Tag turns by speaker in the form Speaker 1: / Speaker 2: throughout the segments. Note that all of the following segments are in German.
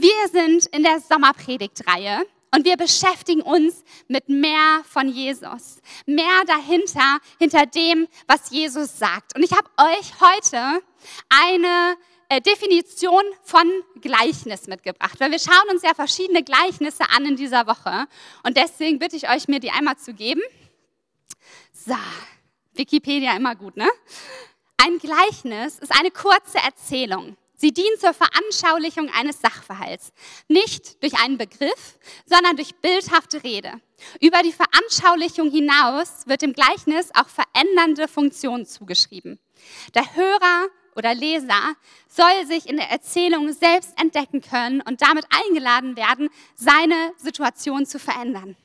Speaker 1: Wir sind in der Sommerpredigtreihe und wir beschäftigen uns mit mehr von Jesus, mehr dahinter, hinter dem, was Jesus sagt. Und ich habe euch heute eine äh, Definition von Gleichnis mitgebracht, weil wir schauen uns ja verschiedene Gleichnisse an in dieser Woche. Und deswegen bitte ich euch, mir die einmal zu geben. So, Wikipedia immer gut, ne? Ein Gleichnis ist eine kurze Erzählung. Sie dient zur Veranschaulichung eines Sachverhalts, nicht durch einen Begriff, sondern durch bildhafte Rede. Über die Veranschaulichung hinaus wird dem Gleichnis auch verändernde Funktionen zugeschrieben. Der Hörer oder Leser soll sich in der Erzählung selbst entdecken können und damit eingeladen werden, seine Situation zu verändern.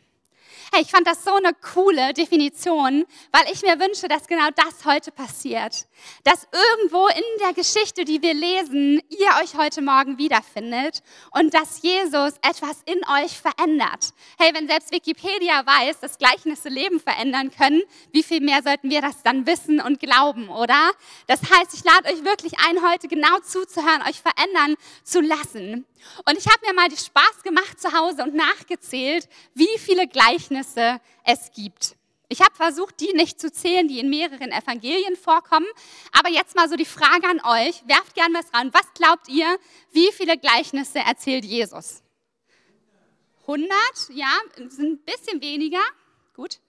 Speaker 1: Hey, ich fand das so eine coole Definition, weil ich mir wünsche, dass genau das heute passiert. Dass irgendwo in der Geschichte, die wir lesen, ihr euch heute Morgen wiederfindet und dass Jesus etwas in euch verändert. Hey, wenn selbst Wikipedia weiß, dass Gleichnisse Leben verändern können, wie viel mehr sollten wir das dann wissen und glauben, oder? Das heißt, ich lade euch wirklich ein, heute genau zuzuhören, euch verändern zu lassen. Und ich habe mir mal die Spaß gemacht zu Hause und nachgezählt, wie viele Gleichnisse es gibt. Ich habe versucht, die nicht zu zählen, die in mehreren Evangelien vorkommen. Aber jetzt mal so die Frage an euch. Werft gern was ran. Was glaubt ihr, wie viele Gleichnisse erzählt Jesus? 100? Ja, sind ein bisschen weniger. Gut.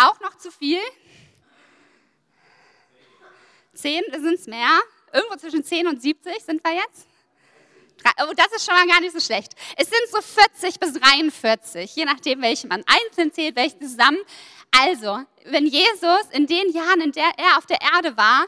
Speaker 1: Auch noch zu viel? 10 sind es mehr. Irgendwo zwischen 10 und 70 sind wir jetzt. Oh, das ist schon mal gar nicht so schlecht. Es sind so 40 bis 43, je nachdem, welche man einzeln zählt, welche zusammen. Also, wenn Jesus in den Jahren, in der er auf der Erde war,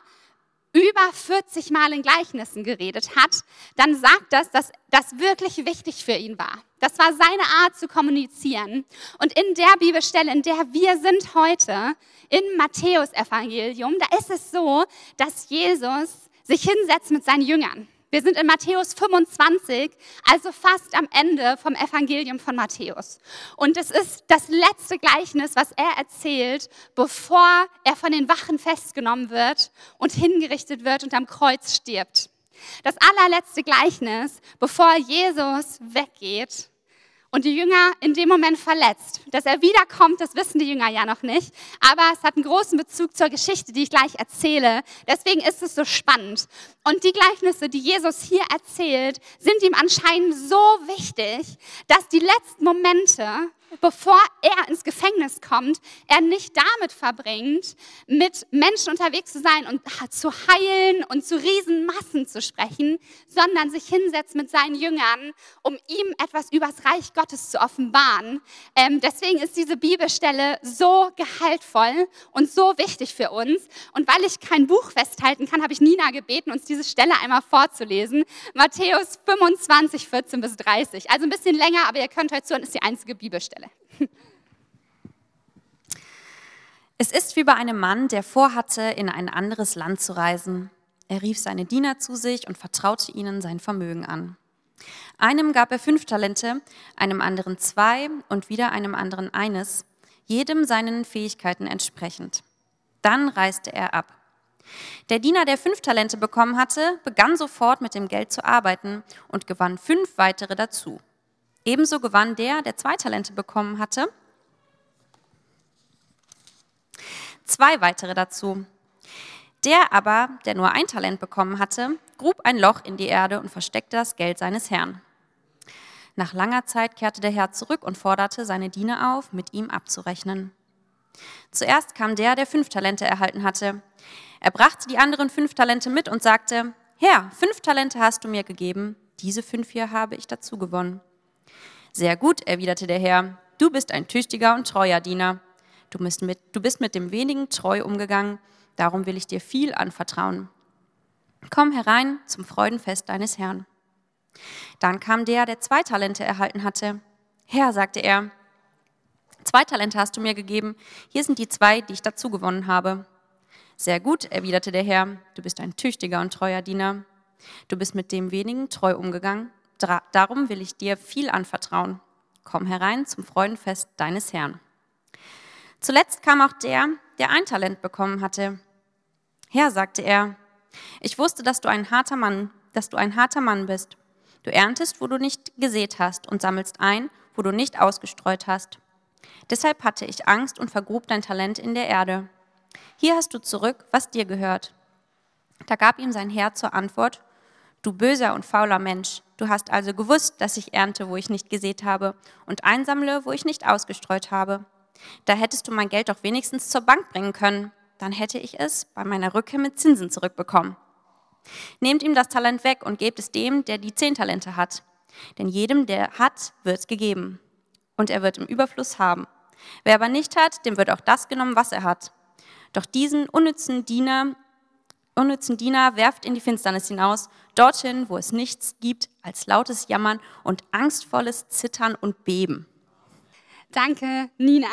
Speaker 1: über 40 Mal in Gleichnissen geredet hat, dann sagt das, dass das wirklich wichtig für ihn war. Das war seine Art zu kommunizieren. Und in der Bibelstelle, in der wir sind heute, im Matthäus-Evangelium, da ist es so, dass Jesus sich hinsetzt mit seinen Jüngern. Wir sind in Matthäus 25, also fast am Ende vom Evangelium von Matthäus. Und es ist das letzte Gleichnis, was er erzählt, bevor er von den Wachen festgenommen wird und hingerichtet wird und am Kreuz stirbt. Das allerletzte Gleichnis, bevor Jesus weggeht und die Jünger in dem Moment verletzt. Dass er wiederkommt, das wissen die Jünger ja noch nicht, aber es hat einen großen Bezug zur Geschichte, die ich gleich erzähle. Deswegen ist es so spannend. Und die Gleichnisse, die Jesus hier erzählt, sind ihm anscheinend so wichtig, dass die letzten Momente bevor er ins Gefängnis kommt, er nicht damit verbringt, mit Menschen unterwegs zu sein und zu heilen und zu Riesenmassen zu sprechen, sondern sich hinsetzt mit seinen Jüngern, um ihm etwas übers Reich Gottes zu offenbaren. Ähm, deswegen ist diese Bibelstelle so gehaltvoll und so wichtig für uns. Und weil ich kein Buch festhalten kann, habe ich Nina gebeten, uns diese Stelle einmal vorzulesen. Matthäus 25, 14 bis 30. Also ein bisschen länger, aber ihr könnt heute zuhören, ist die einzige Bibelstelle.
Speaker 2: Es ist wie bei einem Mann, der vorhatte, in ein anderes Land zu reisen. Er rief seine Diener zu sich und vertraute ihnen sein Vermögen an. Einem gab er fünf Talente, einem anderen zwei und wieder einem anderen eines, jedem seinen Fähigkeiten entsprechend. Dann reiste er ab. Der Diener, der fünf Talente bekommen hatte, begann sofort mit dem Geld zu arbeiten und gewann fünf weitere dazu. Ebenso gewann der, der zwei Talente bekommen hatte, zwei weitere dazu. Der aber, der nur ein Talent bekommen hatte, grub ein Loch in die Erde und versteckte das Geld seines Herrn. Nach langer Zeit kehrte der Herr zurück und forderte seine Diener auf, mit ihm abzurechnen. Zuerst kam der, der fünf Talente erhalten hatte. Er brachte die anderen fünf Talente mit und sagte, Herr, fünf Talente hast du mir gegeben, diese fünf hier habe ich dazu gewonnen. Sehr gut, erwiderte der Herr, du bist ein tüchtiger und treuer Diener. Du bist, mit, du bist mit dem wenigen treu umgegangen, darum will ich dir viel anvertrauen. Komm herein zum Freudenfest deines Herrn. Dann kam der, der zwei Talente erhalten hatte. Herr, sagte er, zwei Talente hast du mir gegeben, hier sind die zwei, die ich dazu gewonnen habe. Sehr gut, erwiderte der Herr, du bist ein tüchtiger und treuer Diener. Du bist mit dem wenigen treu umgegangen, darum will ich dir viel anvertrauen. Komm herein zum Freudenfest deines Herrn. Zuletzt kam auch der, der ein Talent bekommen hatte. Herr, sagte er, ich wusste, dass du ein harter Mann, dass du ein harter Mann bist. Du erntest, wo du nicht gesät hast, und sammelst ein, wo du nicht ausgestreut hast. Deshalb hatte ich Angst und vergrub dein Talent in der Erde. Hier hast du zurück, was dir gehört. Da gab ihm sein Herr zur Antwort, Du böser und fauler Mensch, du hast also gewusst, dass ich ernte, wo ich nicht gesät habe, und einsammle, wo ich nicht ausgestreut habe. Da hättest du mein Geld doch wenigstens zur Bank bringen können, dann hätte ich es bei meiner Rückkehr mit Zinsen zurückbekommen. Nehmt ihm das Talent weg und gebt es dem, der die zehn Talente hat. Denn jedem, der hat, wird gegeben. Und er wird im Überfluss haben. Wer aber nicht hat, dem wird auch das genommen, was er hat. Doch diesen unnützen Diener, unnützen Diener werft in die Finsternis hinaus, dorthin, wo es nichts gibt als lautes Jammern und angstvolles Zittern und Beben.
Speaker 1: Danke, Nina.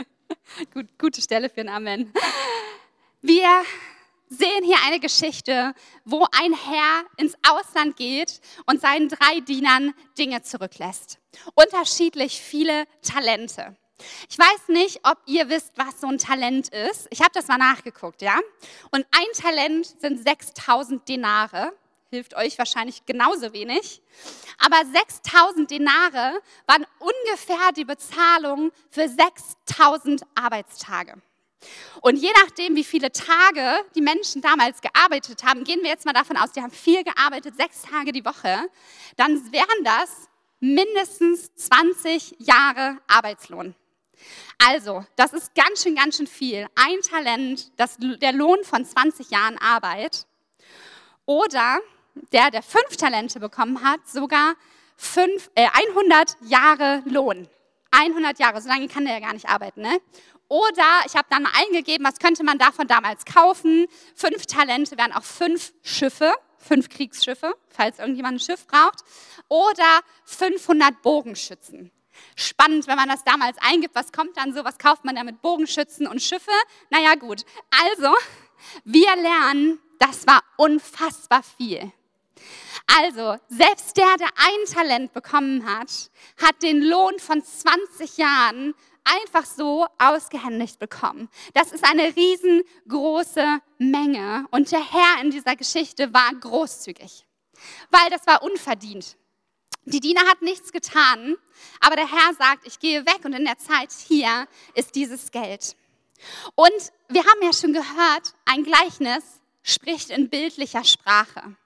Speaker 1: Gut, gute Stelle für ein Amen. Wir sehen hier eine Geschichte, wo ein Herr ins Ausland geht und seinen drei Dienern Dinge zurücklässt. Unterschiedlich viele Talente. Ich weiß nicht, ob ihr wisst, was so ein Talent ist. Ich habe das mal nachgeguckt, ja? Und ein Talent sind 6000 Denare. Hilft euch wahrscheinlich genauso wenig. Aber 6000 Denare waren ungefähr die Bezahlung für 6000 Arbeitstage. Und je nachdem, wie viele Tage die Menschen damals gearbeitet haben, gehen wir jetzt mal davon aus, die haben viel gearbeitet, sechs Tage die Woche, dann wären das mindestens 20 Jahre Arbeitslohn. Also, das ist ganz schön, ganz schön viel. Ein Talent, das, der Lohn von 20 Jahren Arbeit. Oder der, der fünf Talente bekommen hat, sogar fünf, äh, 100 Jahre Lohn. 100 Jahre, so lange kann der ja gar nicht arbeiten. Ne? Oder ich habe dann mal eingegeben, was könnte man davon damals kaufen. Fünf Talente wären auch fünf Schiffe, fünf Kriegsschiffe, falls irgendjemand ein Schiff braucht. Oder 500 Bogenschützen. Spannend, wenn man das damals eingibt, was kommt dann so, was kauft man da mit Bogenschützen und Schiffe? Naja gut, also wir lernen, das war unfassbar viel. Also, selbst der, der ein Talent bekommen hat, hat den Lohn von 20 Jahren einfach so ausgehändigt bekommen. Das ist eine riesengroße Menge. Und der Herr in dieser Geschichte war großzügig, weil das war unverdient. Die Diener hat nichts getan, aber der Herr sagt, ich gehe weg und in der Zeit hier ist dieses Geld. Und wir haben ja schon gehört, ein Gleichnis spricht in bildlicher Sprache.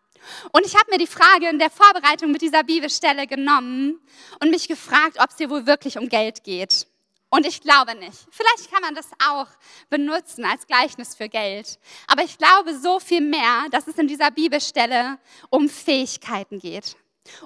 Speaker 1: Und ich habe mir die Frage in der Vorbereitung mit dieser Bibelstelle genommen und mich gefragt, ob es hier wohl wirklich um Geld geht. Und ich glaube nicht. Vielleicht kann man das auch benutzen als Gleichnis für Geld. Aber ich glaube so viel mehr, dass es in dieser Bibelstelle um Fähigkeiten geht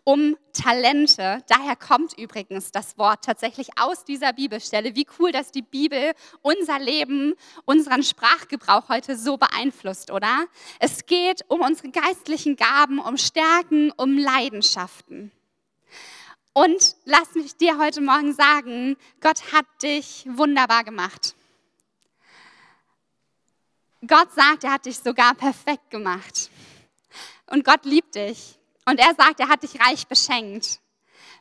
Speaker 1: um Talente. Daher kommt übrigens das Wort tatsächlich aus dieser Bibelstelle. Wie cool, dass die Bibel unser Leben, unseren Sprachgebrauch heute so beeinflusst, oder? Es geht um unsere geistlichen Gaben, um Stärken, um Leidenschaften. Und lass mich dir heute Morgen sagen, Gott hat dich wunderbar gemacht. Gott sagt, er hat dich sogar perfekt gemacht. Und Gott liebt dich. Und er sagt, er hat dich reich beschenkt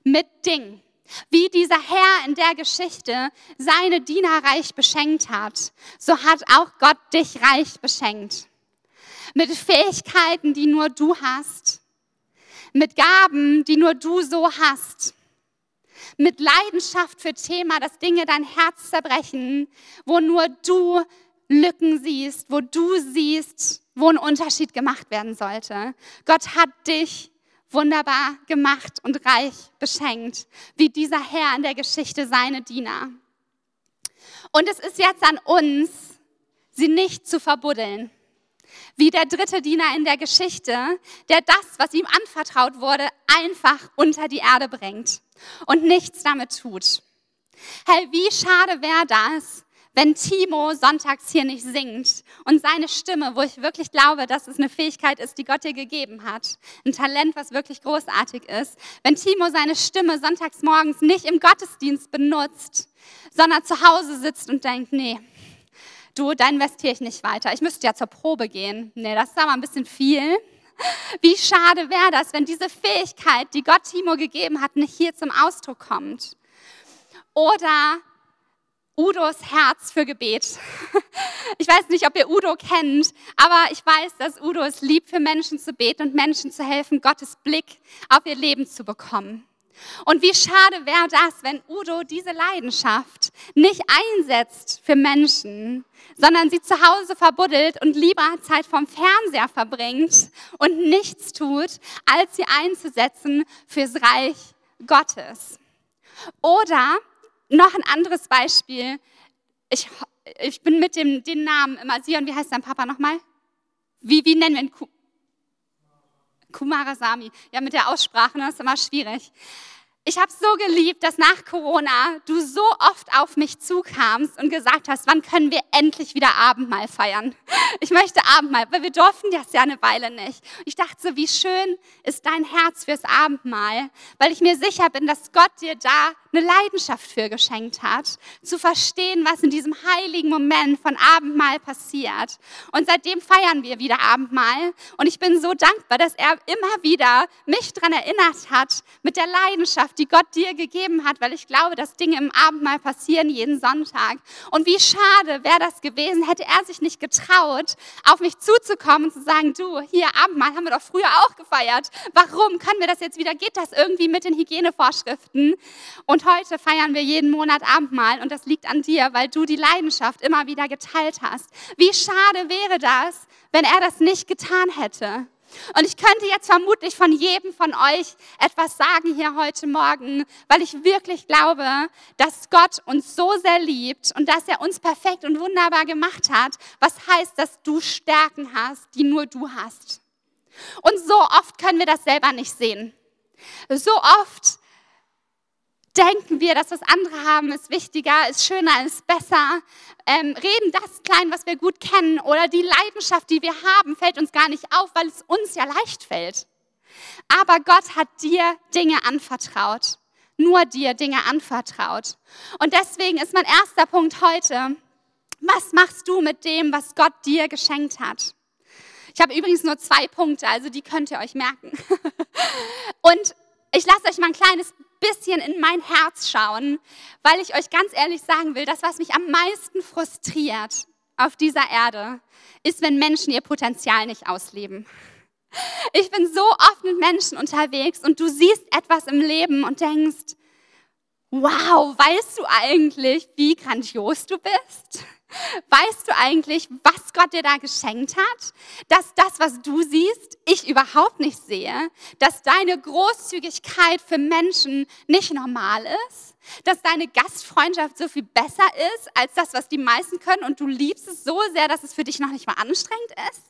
Speaker 1: mit Dingen. Wie dieser Herr in der Geschichte seine Diener reich beschenkt hat, so hat auch Gott dich reich beschenkt. Mit Fähigkeiten, die nur du hast. Mit Gaben, die nur du so hast. Mit Leidenschaft für Thema, dass Dinge dein Herz zerbrechen, wo nur du Lücken siehst, wo du siehst, wo ein Unterschied gemacht werden sollte. Gott hat dich wunderbar gemacht und reich beschenkt, wie dieser Herr in der Geschichte seine Diener. Und es ist jetzt an uns, sie nicht zu verbuddeln. Wie der dritte Diener in der Geschichte, der das, was ihm anvertraut wurde, einfach unter die Erde bringt und nichts damit tut. Hey, wie schade wäre das, wenn Timo sonntags hier nicht singt und seine Stimme, wo ich wirklich glaube, dass es eine Fähigkeit ist, die Gott dir gegeben hat, ein Talent, was wirklich großartig ist, wenn Timo seine Stimme sonntags morgens nicht im Gottesdienst benutzt, sondern zu Hause sitzt und denkt, nee, du, da investiere ich nicht weiter. Ich müsste ja zur Probe gehen. Nee, das ist aber ein bisschen viel. Wie schade wäre das, wenn diese Fähigkeit, die Gott Timo gegeben hat, nicht hier zum Ausdruck kommt. Oder Udos Herz für Gebet. Ich weiß nicht, ob ihr Udo kennt, aber ich weiß, dass Udo es liebt, für Menschen zu beten und Menschen zu helfen, Gottes Blick auf ihr Leben zu bekommen. Und wie schade wäre das, wenn Udo diese Leidenschaft nicht einsetzt für Menschen, sondern sie zu Hause verbuddelt und lieber Zeit vom Fernseher verbringt und nichts tut, als sie einzusetzen fürs Reich Gottes. Oder noch ein anderes Beispiel. Ich, ich bin mit dem den Namen immer Sion. Wie heißt dein Papa nochmal? Wie, wie nennen wir ihn? Kumarasami. Ja, mit der Aussprache, das ist immer schwierig. Ich habe so geliebt, dass nach Corona du so oft auf mich zukamst und gesagt hast, wann können wir endlich wieder Abendmahl feiern? Ich möchte Abendmahl, weil wir durften das ja eine Weile nicht. Ich dachte so, wie schön ist dein Herz fürs Abendmahl, weil ich mir sicher bin, dass Gott dir da eine Leidenschaft für geschenkt hat, zu verstehen, was in diesem heiligen Moment von Abendmahl passiert. Und seitdem feiern wir wieder Abendmahl. Und ich bin so dankbar, dass er immer wieder mich daran erinnert hat, mit der Leidenschaft, die Gott dir gegeben hat, weil ich glaube, dass Dinge im Abendmahl passieren jeden Sonntag. Und wie schade wäre das gewesen, hätte er sich nicht getraut, auf mich zuzukommen und zu sagen, du, hier Abendmahl haben wir doch früher auch gefeiert. Warum können wir das jetzt wieder? Geht das irgendwie mit den Hygienevorschriften? Und heute feiern wir jeden Monat Abendmahl und das liegt an dir, weil du die Leidenschaft immer wieder geteilt hast. Wie schade wäre das, wenn er das nicht getan hätte? Und ich könnte jetzt vermutlich von jedem von euch etwas sagen hier heute Morgen, weil ich wirklich glaube, dass Gott uns so sehr liebt und dass er uns perfekt und wunderbar gemacht hat, was heißt, dass du Stärken hast, die nur du hast. Und so oft können wir das selber nicht sehen. So oft denken wir, dass das andere haben ist wichtiger, ist schöner, ist besser, ähm, reden das klein, was wir gut kennen oder die Leidenschaft, die wir haben, fällt uns gar nicht auf, weil es uns ja leicht fällt. Aber Gott hat dir Dinge anvertraut, nur dir Dinge anvertraut. Und deswegen ist mein erster Punkt heute, was machst du mit dem, was Gott dir geschenkt hat? Ich habe übrigens nur zwei Punkte, also die könnt ihr euch merken. Und ich lasse euch mal ein kleines bisschen in mein Herz schauen, weil ich euch ganz ehrlich sagen will, das, was mich am meisten frustriert auf dieser Erde, ist, wenn Menschen ihr Potenzial nicht ausleben. Ich bin so oft mit Menschen unterwegs und du siehst etwas im Leben und denkst, wow, weißt du eigentlich, wie grandios du bist? Weißt du eigentlich, was Gott dir da geschenkt hat? Dass das, was du siehst, ich überhaupt nicht sehe? Dass deine Großzügigkeit für Menschen nicht normal ist? Dass deine Gastfreundschaft so viel besser ist als das, was die meisten können und du liebst es so sehr, dass es für dich noch nicht mal anstrengend ist?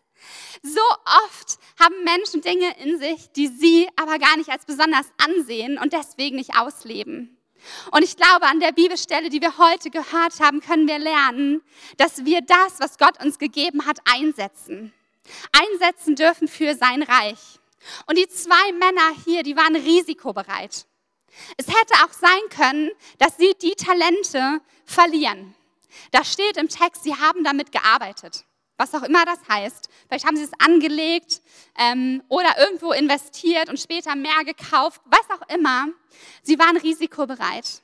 Speaker 1: So oft haben Menschen Dinge in sich, die sie aber gar nicht als besonders ansehen und deswegen nicht ausleben. Und ich glaube, an der Bibelstelle, die wir heute gehört haben, können wir lernen, dass wir das, was Gott uns gegeben hat, einsetzen. Einsetzen dürfen für sein Reich. Und die zwei Männer hier, die waren risikobereit. Es hätte auch sein können, dass sie die Talente verlieren. Da steht im Text, sie haben damit gearbeitet was auch immer das heißt. Vielleicht haben sie es angelegt ähm, oder irgendwo investiert und später mehr gekauft, was auch immer. Sie waren risikobereit.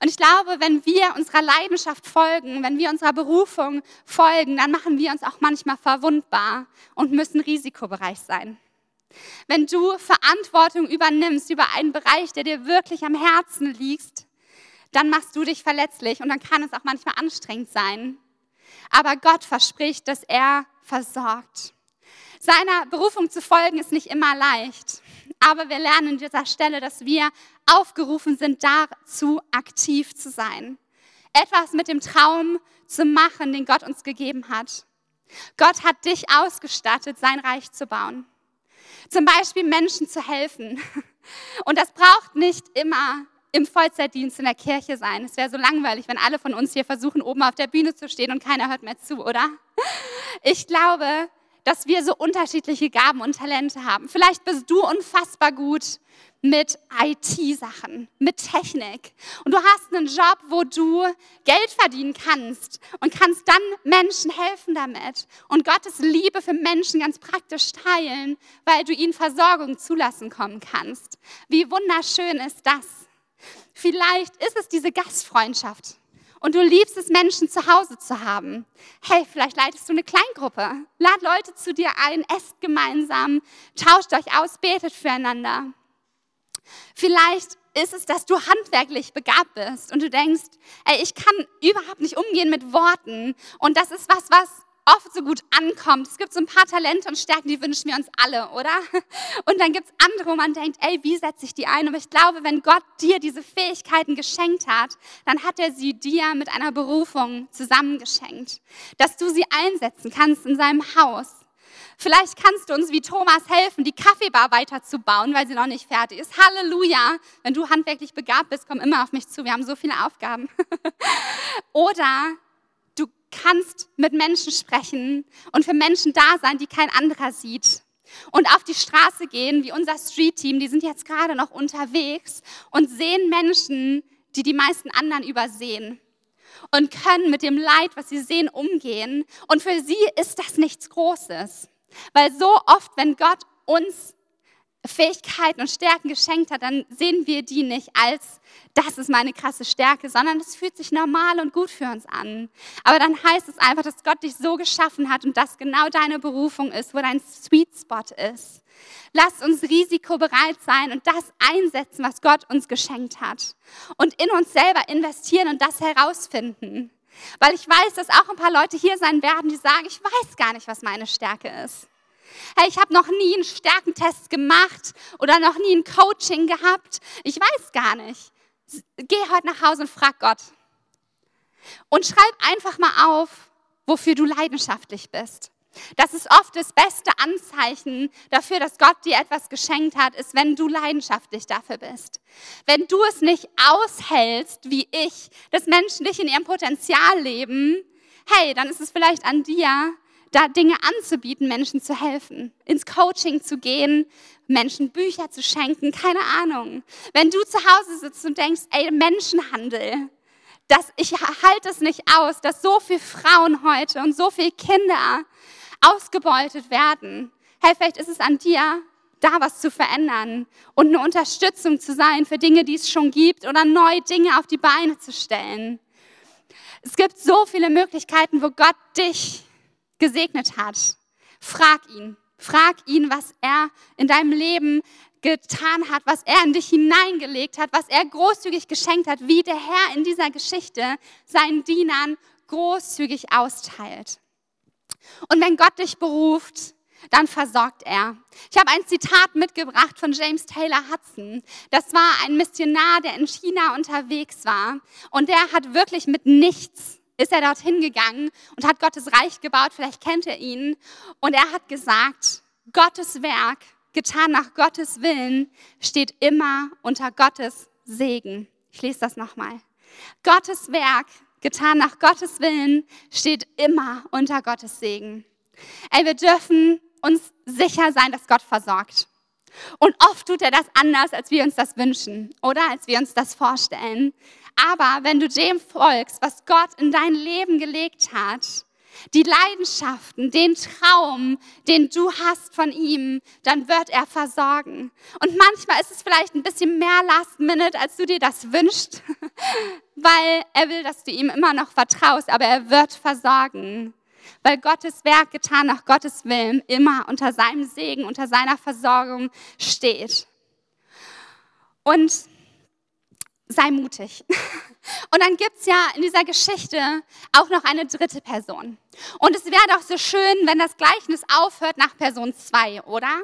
Speaker 1: Und ich glaube, wenn wir unserer Leidenschaft folgen, wenn wir unserer Berufung folgen, dann machen wir uns auch manchmal verwundbar und müssen risikobereich sein. Wenn du Verantwortung übernimmst über einen Bereich, der dir wirklich am Herzen liegt, dann machst du dich verletzlich und dann kann es auch manchmal anstrengend sein. Aber Gott verspricht, dass er versorgt. Seiner Berufung zu folgen ist nicht immer leicht. Aber wir lernen an dieser Stelle, dass wir aufgerufen sind, dazu aktiv zu sein. Etwas mit dem Traum zu machen, den Gott uns gegeben hat. Gott hat dich ausgestattet, sein Reich zu bauen. Zum Beispiel Menschen zu helfen. Und das braucht nicht immer im Vollzeitdienst in der Kirche sein. Es wäre so langweilig, wenn alle von uns hier versuchen, oben auf der Bühne zu stehen und keiner hört mehr zu, oder? Ich glaube, dass wir so unterschiedliche Gaben und Talente haben. Vielleicht bist du unfassbar gut mit IT-Sachen, mit Technik. Und du hast einen Job, wo du Geld verdienen kannst und kannst dann Menschen helfen damit und Gottes Liebe für Menschen ganz praktisch teilen, weil du ihnen Versorgung zulassen kommen kannst. Wie wunderschön ist das? Vielleicht ist es diese Gastfreundschaft Und du liebst es, Menschen zu Hause zu haben. Hey, vielleicht leitest du eine Kleingruppe. Lad Leute zu dir ein, esst gemeinsam, tauscht euch aus, betet füreinander. Vielleicht ist es, dass du handwerklich begabt bist und du denkst, ey, ich kann überhaupt nicht umgehen mit Worten. Und das ist was, was oft so gut ankommt. Es gibt so ein paar Talente und Stärken, die wünschen wir uns alle, oder? Und dann gibt es andere, wo man denkt, ey, wie setze ich die ein? Aber ich glaube, wenn Gott dir diese Fähigkeiten geschenkt hat, dann hat er sie dir mit einer Berufung zusammengeschenkt, dass du sie einsetzen kannst in seinem Haus. Vielleicht kannst du uns wie Thomas helfen, die Kaffeebar weiterzubauen, weil sie noch nicht fertig ist. Halleluja! Wenn du handwerklich begabt bist, komm immer auf mich zu. Wir haben so viele Aufgaben. Oder kannst mit Menschen sprechen und für Menschen da sein, die kein anderer sieht. Und auf die Straße gehen, wie unser Street-Team, die sind jetzt gerade noch unterwegs und sehen Menschen, die die meisten anderen übersehen und können mit dem Leid, was sie sehen, umgehen. Und für sie ist das nichts Großes. Weil so oft, wenn Gott uns Fähigkeiten und Stärken geschenkt hat, dann sehen wir die nicht als, das ist meine krasse Stärke, sondern es fühlt sich normal und gut für uns an. Aber dann heißt es einfach, dass Gott dich so geschaffen hat und das genau deine Berufung ist, wo dein Sweet Spot ist. Lass uns risikobereit sein und das einsetzen, was Gott uns geschenkt hat. Und in uns selber investieren und das herausfinden. Weil ich weiß, dass auch ein paar Leute hier sein werden, die sagen, ich weiß gar nicht, was meine Stärke ist. Hey, ich habe noch nie einen Stärkentest gemacht oder noch nie ein Coaching gehabt. Ich weiß gar nicht. Geh heute nach Hause und frag Gott. Und schreib einfach mal auf, wofür du leidenschaftlich bist. Das ist oft das beste Anzeichen dafür, dass Gott dir etwas geschenkt hat, ist, wenn du leidenschaftlich dafür bist. Wenn du es nicht aushältst, wie ich, dass Menschen nicht in ihrem Potenzial leben, hey, dann ist es vielleicht an dir, da Dinge anzubieten, Menschen zu helfen, ins Coaching zu gehen, Menschen Bücher zu schenken, keine Ahnung. Wenn du zu Hause sitzt und denkst, ey, Menschenhandel, dass ich halte es nicht aus, dass so viele Frauen heute und so viele Kinder ausgebeutet werden. Hey, vielleicht ist es an dir, da was zu verändern und eine Unterstützung zu sein für Dinge, die es schon gibt oder neu Dinge auf die Beine zu stellen. Es gibt so viele Möglichkeiten, wo Gott dich gesegnet hat. Frag ihn. Frag ihn, was er in deinem Leben getan hat, was er in dich hineingelegt hat, was er großzügig geschenkt hat, wie der Herr in dieser Geschichte seinen Dienern großzügig austeilt. Und wenn Gott dich beruft, dann versorgt er. Ich habe ein Zitat mitgebracht von James Taylor Hudson. Das war ein Missionar, der in China unterwegs war und der hat wirklich mit nichts ist er dorthin gegangen und hat Gottes Reich gebaut. Vielleicht kennt ihr ihn. Und er hat gesagt, Gottes Werk, getan nach Gottes Willen, steht immer unter Gottes Segen. Ich lese das nochmal. Gottes Werk, getan nach Gottes Willen, steht immer unter Gottes Segen. Ey, wir dürfen uns sicher sein, dass Gott versorgt. Und oft tut er das anders, als wir uns das wünschen oder als wir uns das vorstellen. Aber wenn du dem folgst, was Gott in dein Leben gelegt hat, die Leidenschaften, den Traum, den du hast von ihm, dann wird er versorgen. Und manchmal ist es vielleicht ein bisschen mehr Last Minute, als du dir das wünschst, weil er will, dass du ihm immer noch vertraust, aber er wird versorgen. Weil Gottes Werk getan nach Gottes Willen immer unter seinem Segen, unter seiner Versorgung steht. Und sei mutig. Und dann gibt es ja in dieser Geschichte auch noch eine dritte Person. Und es wäre doch so schön, wenn das Gleichnis aufhört nach Person 2, oder?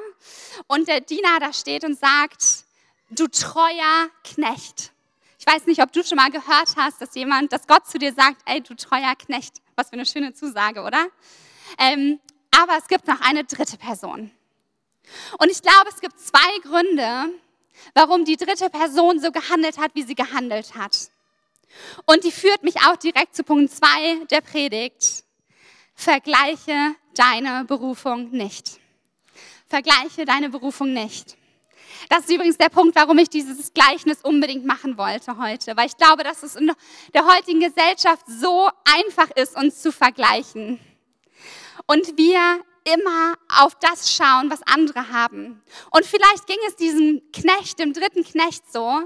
Speaker 1: Und der Diener da steht und sagt, du treuer Knecht. Ich weiß nicht, ob du schon mal gehört hast, dass jemand, dass Gott zu dir sagt, ey, du treuer Knecht. Was für eine schöne Zusage, oder? Ähm, aber es gibt noch eine dritte Person. Und ich glaube, es gibt zwei Gründe, warum die dritte Person so gehandelt hat, wie sie gehandelt hat. Und die führt mich auch direkt zu Punkt 2 der Predigt. Vergleiche deine Berufung nicht. Vergleiche deine Berufung nicht. Das ist übrigens der Punkt, warum ich dieses Gleichnis unbedingt machen wollte heute, weil ich glaube, dass es in der heutigen Gesellschaft so einfach ist, uns zu vergleichen. Und wir immer auf das schauen, was andere haben. Und vielleicht ging es diesem Knecht, dem dritten Knecht so,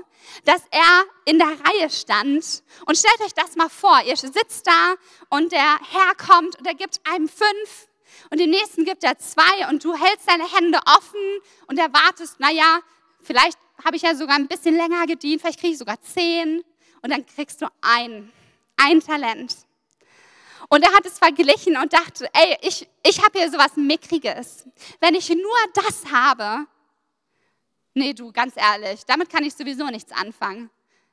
Speaker 1: dass er in der Reihe stand. Und stellt euch das mal vor, ihr sitzt da und der Herr kommt und er gibt einem fünf und dem nächsten gibt er zwei und du hältst deine Hände offen und erwartest, naja, vielleicht habe ich ja sogar ein bisschen länger gedient, vielleicht kriege ich sogar zehn und dann kriegst du ein, ein Talent. Und er hat es verglichen und dachte, ey, ich, ich habe hier sowas Mickriges. Wenn ich nur das habe, nee, du, ganz ehrlich, damit kann ich sowieso nichts anfangen.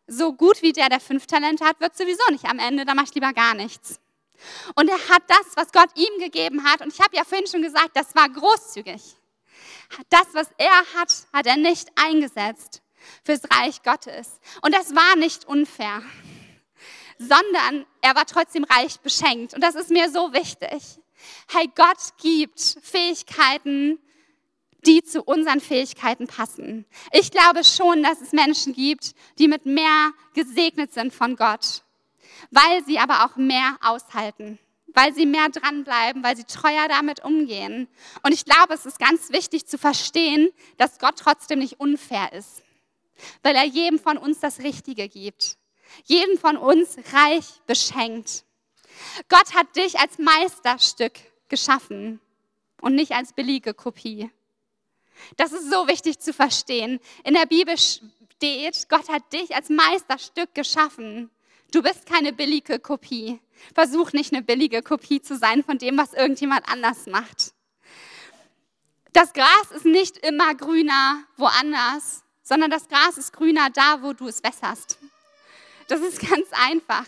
Speaker 1: So gut wie der, der fünf Talente hat, wird sowieso nicht am Ende, da mache ich lieber gar nichts. Und er hat das, was Gott ihm gegeben hat, und ich habe ja vorhin schon gesagt, das war großzügig. Das, was er hat, hat er nicht eingesetzt fürs Reich Gottes. Und das war nicht unfair sondern er war trotzdem reich beschenkt. Und das ist mir so wichtig. Hey, Gott gibt Fähigkeiten, die zu unseren Fähigkeiten passen. Ich glaube schon, dass es Menschen gibt, die mit mehr gesegnet sind von Gott, weil sie aber auch mehr aushalten, weil sie mehr dranbleiben, weil sie treuer damit umgehen. Und ich glaube, es ist ganz wichtig zu verstehen, dass Gott trotzdem nicht unfair ist, weil er jedem von uns das Richtige gibt jeden von uns reich beschenkt. Gott hat dich als Meisterstück geschaffen und nicht als billige Kopie. Das ist so wichtig zu verstehen. In der Bibel steht, Gott hat dich als Meisterstück geschaffen. Du bist keine billige Kopie. Versuch nicht eine billige Kopie zu sein von dem, was irgendjemand anders macht. Das Gras ist nicht immer grüner woanders, sondern das Gras ist grüner da, wo du es wässerst. Das ist ganz einfach.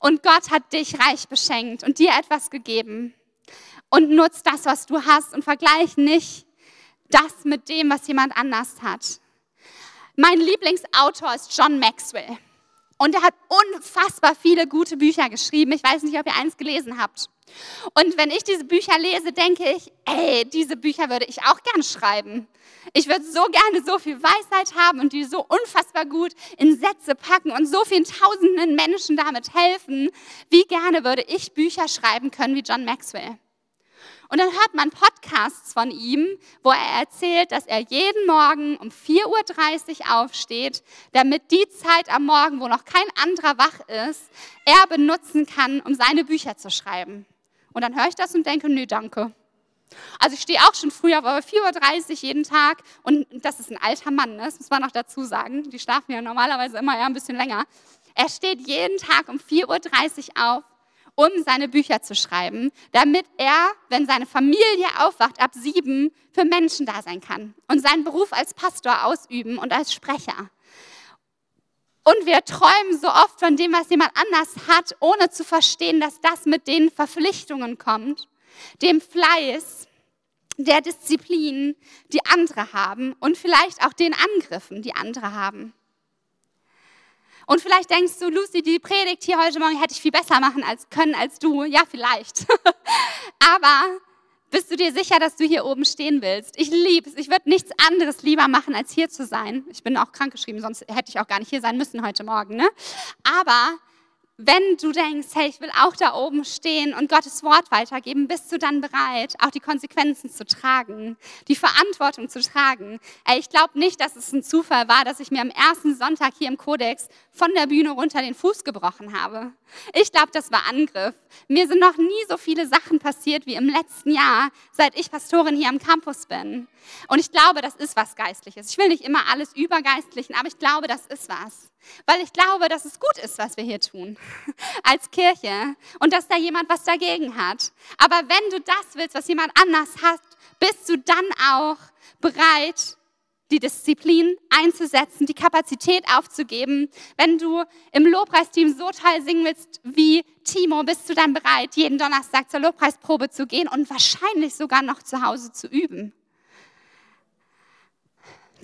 Speaker 1: Und Gott hat dich reich beschenkt und dir etwas gegeben. Und nutzt das, was du hast und vergleich nicht das mit dem, was jemand anders hat. Mein Lieblingsautor ist John Maxwell. Und er hat unfassbar viele gute Bücher geschrieben. Ich weiß nicht, ob ihr eins gelesen habt. Und wenn ich diese Bücher lese, denke ich, ey, diese Bücher würde ich auch gern schreiben. Ich würde so gerne so viel Weisheit haben und die so unfassbar gut in Sätze packen und so vielen tausenden Menschen damit helfen. Wie gerne würde ich Bücher schreiben können wie John Maxwell. Und dann hört man Podcasts von ihm, wo er erzählt, dass er jeden Morgen um 4.30 Uhr aufsteht, damit die Zeit am Morgen, wo noch kein anderer wach ist, er benutzen kann, um seine Bücher zu schreiben. Und dann höre ich das und denke, nee, danke. Also ich stehe auch schon früher, aber 4.30 Uhr jeden Tag und das ist ein alter Mann, ne? das muss man noch dazu sagen. Die schlafen ja normalerweise immer eher ein bisschen länger. Er steht jeden Tag um 4.30 Uhr auf, um seine Bücher zu schreiben, damit er, wenn seine Familie aufwacht, ab sieben für Menschen da sein kann und seinen Beruf als Pastor ausüben und als Sprecher. Und wir träumen so oft von dem, was jemand anders hat, ohne zu verstehen, dass das mit den Verpflichtungen kommt, dem Fleiß, der Disziplin, die andere haben und vielleicht auch den Angriffen, die andere haben. Und vielleicht denkst du, Lucy, die Predigt hier heute Morgen hätte ich viel besser machen als können als du. Ja, vielleicht. Aber bist du dir sicher, dass du hier oben stehen willst? Ich liebe es. Ich würde nichts anderes lieber machen, als hier zu sein. Ich bin auch krankgeschrieben, sonst hätte ich auch gar nicht hier sein müssen heute Morgen. Ne? Aber wenn du denkst, hey, ich will auch da oben stehen und Gottes Wort weitergeben, bist du dann bereit, auch die Konsequenzen zu tragen, die Verantwortung zu tragen? Ey, ich glaube nicht, dass es ein Zufall war, dass ich mir am ersten Sonntag hier im Kodex von der Bühne runter den Fuß gebrochen habe. Ich glaube, das war Angriff. Mir sind noch nie so viele Sachen passiert wie im letzten Jahr, seit ich Pastorin hier am Campus bin. Und ich glaube, das ist was Geistliches. Ich will nicht immer alles übergeistlichen, aber ich glaube, das ist was. Weil ich glaube, dass es gut ist, was wir hier tun als Kirche und dass da jemand was dagegen hat. Aber wenn du das willst, was jemand anders hat, bist du dann auch bereit, die Disziplin einzusetzen, die Kapazität aufzugeben. Wenn du im Lobpreisteam so toll singen willst wie Timo, bist du dann bereit, jeden Donnerstag zur Lobpreisprobe zu gehen und wahrscheinlich sogar noch zu Hause zu üben.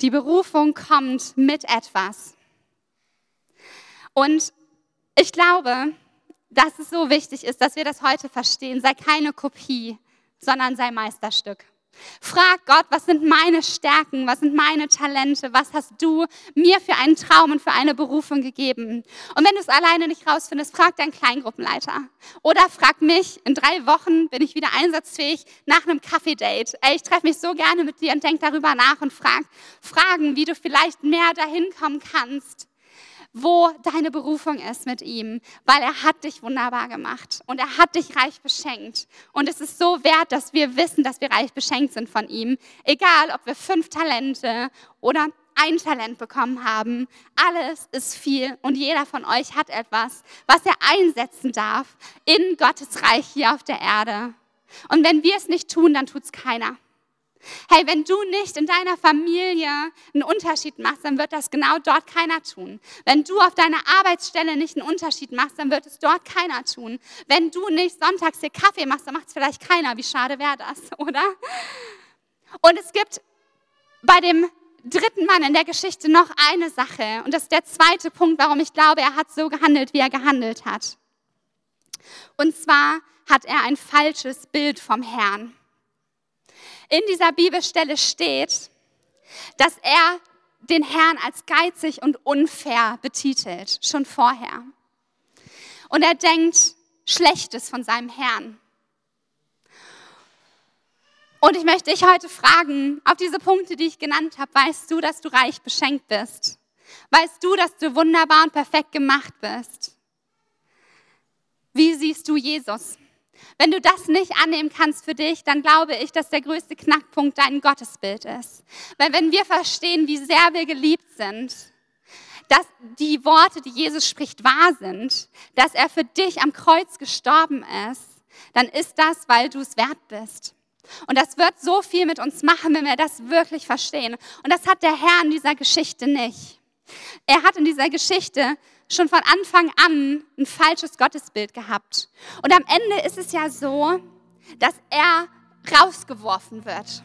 Speaker 1: Die Berufung kommt mit etwas. Und ich glaube, dass es so wichtig ist, dass wir das heute verstehen. Sei keine Kopie, sondern sei Meisterstück. Frag Gott, was sind meine Stärken, was sind meine Talente, was hast du mir für einen Traum und für eine Berufung gegeben. Und wenn du es alleine nicht rausfindest, frag deinen Kleingruppenleiter. Oder frag mich, in drei Wochen bin ich wieder einsatzfähig nach einem Kaffee-Date. Ey, ich treffe mich so gerne mit dir und denk darüber nach und frag Fragen, wie du vielleicht mehr dahin kommen kannst wo deine Berufung ist mit ihm, weil er hat dich wunderbar gemacht und er hat dich reich beschenkt. Und es ist so wert, dass wir wissen, dass wir reich beschenkt sind von ihm. Egal, ob wir fünf Talente oder ein Talent bekommen haben. Alles ist viel und jeder von euch hat etwas, was er einsetzen darf in Gottes Reich hier auf der Erde. Und wenn wir es nicht tun, dann tut es keiner. Hey, wenn du nicht in deiner Familie einen Unterschied machst, dann wird das genau dort keiner tun. Wenn du auf deiner Arbeitsstelle nicht einen Unterschied machst, dann wird es dort keiner tun. Wenn du nicht sonntags dir Kaffee machst, dann macht es vielleicht keiner. Wie schade wäre das, oder? Und es gibt bei dem dritten Mann in der Geschichte noch eine Sache. Und das ist der zweite Punkt, warum ich glaube, er hat so gehandelt, wie er gehandelt hat. Und zwar hat er ein falsches Bild vom Herrn in dieser Bibelstelle steht, dass er den Herrn als geizig und unfair betitelt, schon vorher. Und er denkt Schlechtes von seinem Herrn. Und ich möchte dich heute fragen, auf diese Punkte, die ich genannt habe, weißt du, dass du reich beschenkt bist? Weißt du, dass du wunderbar und perfekt gemacht bist? Wie siehst du Jesus? Wenn du das nicht annehmen kannst für dich, dann glaube ich, dass der größte Knackpunkt dein Gottesbild ist. Weil wenn wir verstehen, wie sehr wir geliebt sind, dass die Worte, die Jesus spricht, wahr sind, dass er für dich am Kreuz gestorben ist, dann ist das, weil du es wert bist. Und das wird so viel mit uns machen, wenn wir das wirklich verstehen. Und das hat der Herr in dieser Geschichte nicht. Er hat in dieser Geschichte schon von Anfang an ein falsches Gottesbild gehabt. Und am Ende ist es ja so, dass er rausgeworfen wird.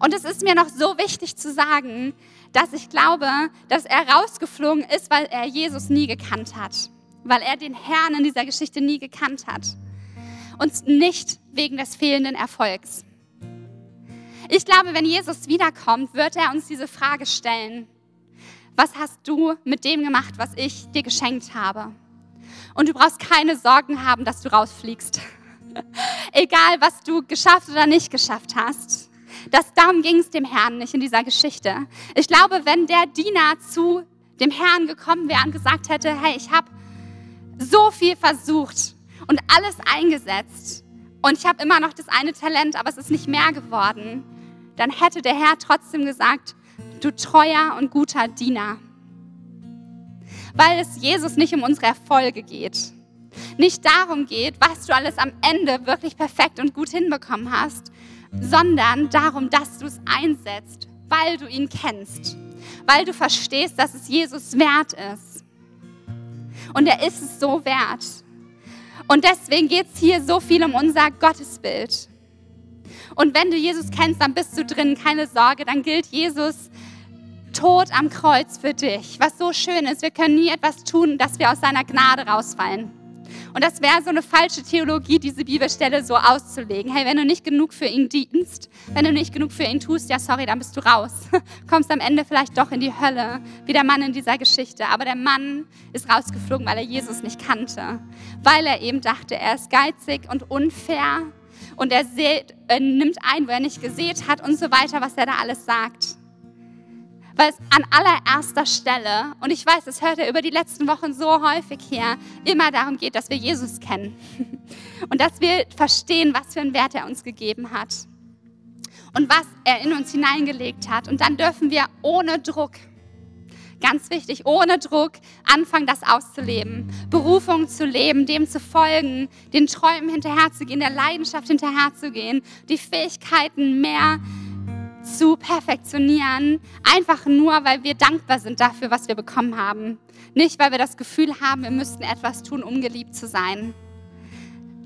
Speaker 1: Und es ist mir noch so wichtig zu sagen, dass ich glaube, dass er rausgeflogen ist, weil er Jesus nie gekannt hat. Weil er den Herrn in dieser Geschichte nie gekannt hat. Und nicht wegen des fehlenden Erfolgs. Ich glaube, wenn Jesus wiederkommt, wird er uns diese Frage stellen was hast du mit dem gemacht, was ich dir geschenkt habe? Und du brauchst keine Sorgen haben, dass du rausfliegst. Egal, was du geschafft oder nicht geschafft hast. Das, darum ging es dem Herrn nicht in dieser Geschichte. Ich glaube, wenn der Diener zu dem Herrn gekommen wäre und gesagt hätte, hey, ich habe so viel versucht und alles eingesetzt und ich habe immer noch das eine Talent, aber es ist nicht mehr geworden, dann hätte der Herr trotzdem gesagt, du treuer und guter Diener. Weil es Jesus nicht um unsere Erfolge geht. Nicht darum geht, was du alles am Ende wirklich perfekt und gut hinbekommen hast, sondern darum, dass du es einsetzt, weil du ihn kennst, weil du verstehst, dass es Jesus wert ist. Und er ist es so wert. Und deswegen geht es hier so viel um unser Gottesbild. Und wenn du Jesus kennst, dann bist du drin, keine Sorge, dann gilt Jesus Tod am Kreuz für dich. Was so schön ist, wir können nie etwas tun, dass wir aus seiner Gnade rausfallen. Und das wäre so eine falsche Theologie, diese Bibelstelle so auszulegen. Hey, wenn du nicht genug für ihn dienst, wenn du nicht genug für ihn tust, ja, sorry, dann bist du raus. Kommst am Ende vielleicht doch in die Hölle, wie der Mann in dieser Geschichte. Aber der Mann ist rausgeflogen, weil er Jesus nicht kannte. Weil er eben dachte, er ist geizig und unfair und er, sät, er nimmt ein, wo er nicht gesät hat und so weiter, was er da alles sagt. Weil es an allererster Stelle, und ich weiß, das hört er über die letzten Wochen so häufig her, immer darum geht, dass wir Jesus kennen. Und dass wir verstehen, was für einen Wert er uns gegeben hat. Und was er in uns hineingelegt hat. Und dann dürfen wir ohne Druck, ganz wichtig, ohne Druck anfangen, das auszuleben. Berufung zu leben, dem zu folgen, den Träumen hinterherzugehen, der Leidenschaft hinterherzugehen, die Fähigkeiten mehr zu perfektionieren, einfach nur, weil wir dankbar sind dafür, was wir bekommen haben. Nicht, weil wir das Gefühl haben, wir müssten etwas tun, um geliebt zu sein.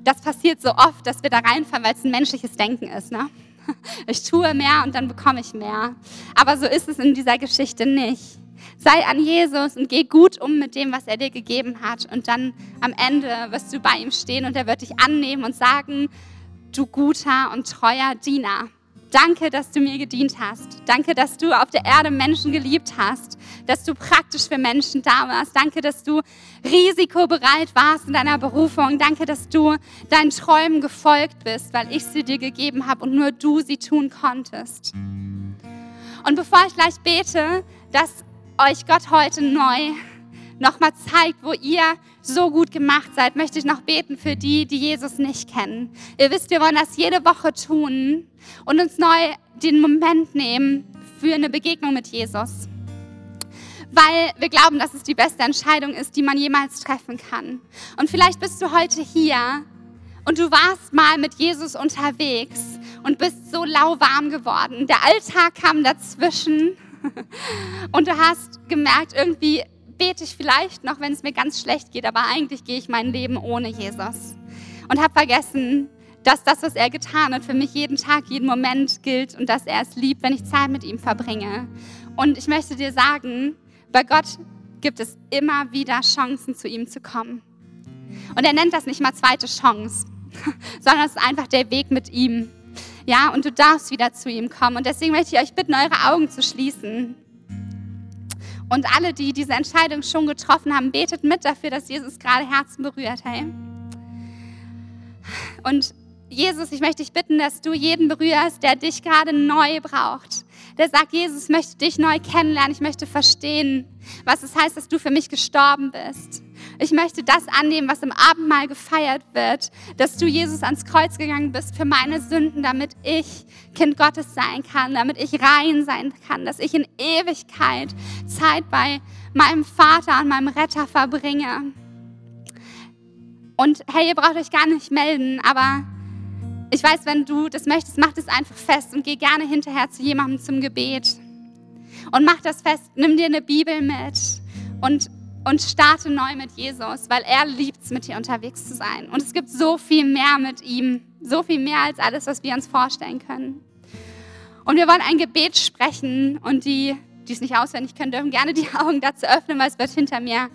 Speaker 1: Das passiert so oft, dass wir da reinfallen, weil es ein menschliches Denken ist. Ne? Ich tue mehr und dann bekomme ich mehr. Aber so ist es in dieser Geschichte nicht. Sei an Jesus und geh gut um mit dem, was er dir gegeben hat. Und dann am Ende wirst du bei ihm stehen und er wird dich annehmen und sagen, du guter und treuer Diener Danke, dass du mir gedient hast. Danke, dass du auf der Erde Menschen geliebt hast, dass du praktisch für Menschen da warst. Danke, dass du risikobereit warst in deiner Berufung. Danke, dass du deinen Träumen gefolgt bist, weil ich sie dir gegeben habe und nur du sie tun konntest. Und bevor ich gleich bete, dass euch Gott heute neu nochmal zeigt, wo ihr so gut gemacht seid, möchte ich noch beten für die, die Jesus nicht kennen. Ihr wisst, wir wollen das jede Woche tun und uns neu den Moment nehmen für eine Begegnung mit Jesus. Weil wir glauben, dass es die beste Entscheidung ist, die man jemals treffen kann. Und vielleicht bist du heute hier und du warst mal mit Jesus unterwegs und bist so lauwarm geworden. Der Alltag kam dazwischen und du hast gemerkt, irgendwie bete ich vielleicht noch, wenn es mir ganz schlecht geht, aber eigentlich gehe ich mein Leben ohne Jesus. Und habe vergessen, dass das, was er getan hat, für mich jeden Tag, jeden Moment gilt und dass er es liebt, wenn ich Zeit mit ihm verbringe. Und ich möchte dir sagen, bei Gott gibt es immer wieder Chancen, zu ihm zu kommen. Und er nennt das nicht mal zweite Chance, sondern es ist einfach der Weg mit ihm. Ja, und du darfst wieder zu ihm kommen. Und deswegen möchte ich euch bitten, eure Augen zu schließen. Und alle, die diese Entscheidung schon getroffen haben, betet mit dafür, dass Jesus gerade Herzen berührt. Hey. Und Jesus, ich möchte dich bitten, dass du jeden berührst, der dich gerade neu braucht. Der sagt, Jesus, ich möchte dich neu kennenlernen. Ich möchte verstehen, was es heißt, dass du für mich gestorben bist. Ich möchte das annehmen, was im Abendmahl gefeiert wird, dass du, Jesus, ans Kreuz gegangen bist für meine Sünden, damit ich Kind Gottes sein kann, damit ich rein sein kann, dass ich in Ewigkeit Zeit bei meinem Vater und meinem Retter verbringe. Und hey, ihr braucht euch gar nicht melden, aber ich weiß, wenn du das möchtest, mach das einfach fest und geh gerne hinterher zu jemandem zum Gebet. Und mach das fest, nimm dir eine Bibel mit und und starte neu mit Jesus, weil er liebt es, mit dir unterwegs zu sein. Und es gibt so viel mehr mit ihm, so viel mehr als alles, was wir uns vorstellen können. Und wir wollen ein Gebet sprechen und die, die es nicht auswendig können, dürfen gerne die Augen dazu öffnen, weil es wird hinter mir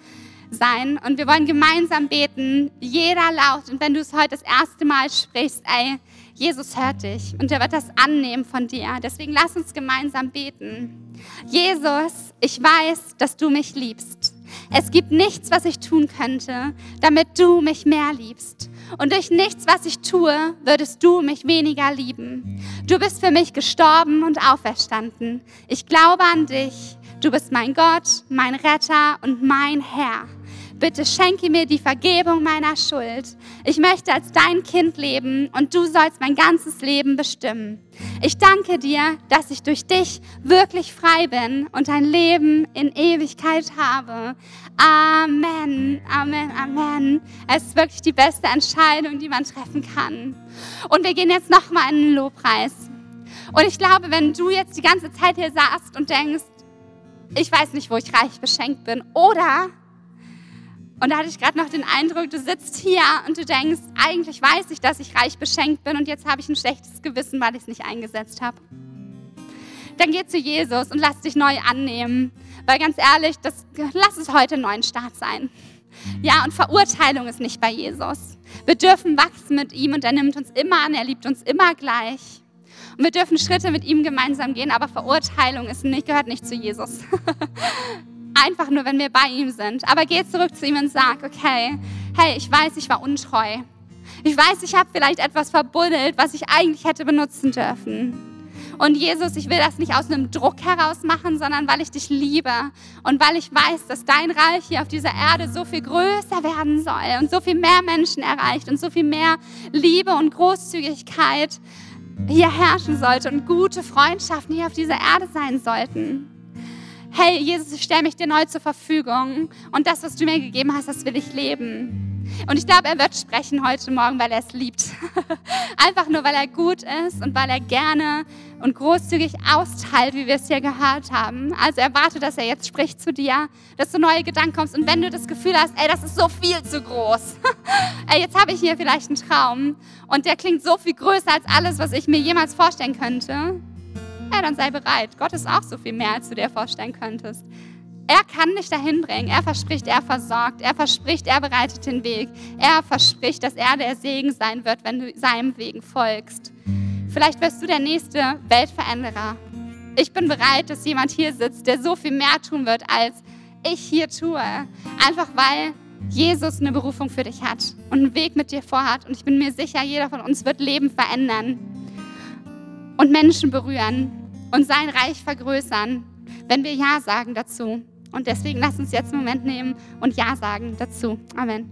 Speaker 1: sein. Und wir wollen gemeinsam beten, jeder laut. Und wenn du es heute das erste Mal sprichst, ey, Jesus hört dich und er wird das annehmen von dir. Deswegen lass uns gemeinsam beten. Jesus, ich weiß, dass du mich liebst. Es gibt nichts, was ich tun könnte, damit du mich mehr liebst. Und durch nichts, was ich tue, würdest du mich weniger lieben. Du bist für mich gestorben und auferstanden. Ich glaube an dich. Du bist mein Gott, mein Retter und mein Herr. Bitte schenke mir die Vergebung meiner Schuld. Ich möchte als dein Kind leben und du sollst mein ganzes Leben bestimmen. Ich danke dir, dass ich durch dich wirklich frei bin und ein Leben in Ewigkeit habe. Amen, Amen, Amen. Es ist wirklich die beste Entscheidung, die man treffen kann. Und wir gehen jetzt nochmal in den Lobpreis. Und ich glaube, wenn du jetzt die ganze Zeit hier saßt und denkst, ich weiß nicht, wo ich reich beschenkt bin, oder und da hatte ich gerade noch den Eindruck, du sitzt hier und du denkst, eigentlich weiß ich, dass ich reich beschenkt bin und jetzt habe ich ein schlechtes Gewissen, weil ich es nicht eingesetzt habe. Dann geh zu Jesus und lass dich neu annehmen. Weil ganz ehrlich, das, lass es heute einen neuen Start sein. Ja, und Verurteilung ist nicht bei Jesus. Wir dürfen wachsen mit ihm und er nimmt uns immer an, er liebt uns immer gleich. Und wir dürfen Schritte mit ihm gemeinsam gehen, aber Verurteilung ist nicht, gehört nicht zu Jesus. einfach nur, wenn wir bei ihm sind. Aber geh zurück zu ihm und sag, okay, hey, ich weiß, ich war untreu. Ich weiß, ich habe vielleicht etwas verbuddelt, was ich eigentlich hätte benutzen dürfen. Und Jesus, ich will das nicht aus einem Druck heraus machen, sondern weil ich dich liebe und weil ich weiß, dass dein Reich hier auf dieser Erde so viel größer werden soll und so viel mehr Menschen erreicht und so viel mehr Liebe und Großzügigkeit hier herrschen sollte und gute Freundschaften hier auf dieser Erde sein sollten hey Jesus, ich stelle mich dir neu zur Verfügung und das, was du mir gegeben hast, das will ich leben. Und ich glaube, er wird sprechen heute Morgen, weil er es liebt. Einfach nur, weil er gut ist und weil er gerne und großzügig austeilt, wie wir es hier gehört haben. Also erwarte, dass er jetzt spricht zu dir, dass du neue Gedanken kommst. Und wenn du das Gefühl hast, ey, das ist so viel zu groß. ey, jetzt habe ich hier vielleicht einen Traum und der klingt so viel größer als alles, was ich mir jemals vorstellen könnte ja, dann sei bereit. Gott ist auch so viel mehr, als du dir vorstellen könntest. Er kann dich dahin bringen. Er verspricht, er versorgt. Er verspricht, er bereitet den Weg. Er verspricht, dass er der Segen sein wird, wenn du seinem Wegen folgst. Vielleicht wirst du der nächste Weltveränderer. Ich bin bereit, dass jemand hier sitzt, der so viel mehr tun wird, als ich hier tue. Einfach weil Jesus eine Berufung für dich hat und einen Weg mit dir vorhat. Und ich bin mir sicher, jeder von uns wird Leben verändern und Menschen berühren und sein Reich vergrößern, wenn wir Ja sagen dazu. Und deswegen lass uns jetzt einen Moment nehmen und Ja sagen dazu. Amen.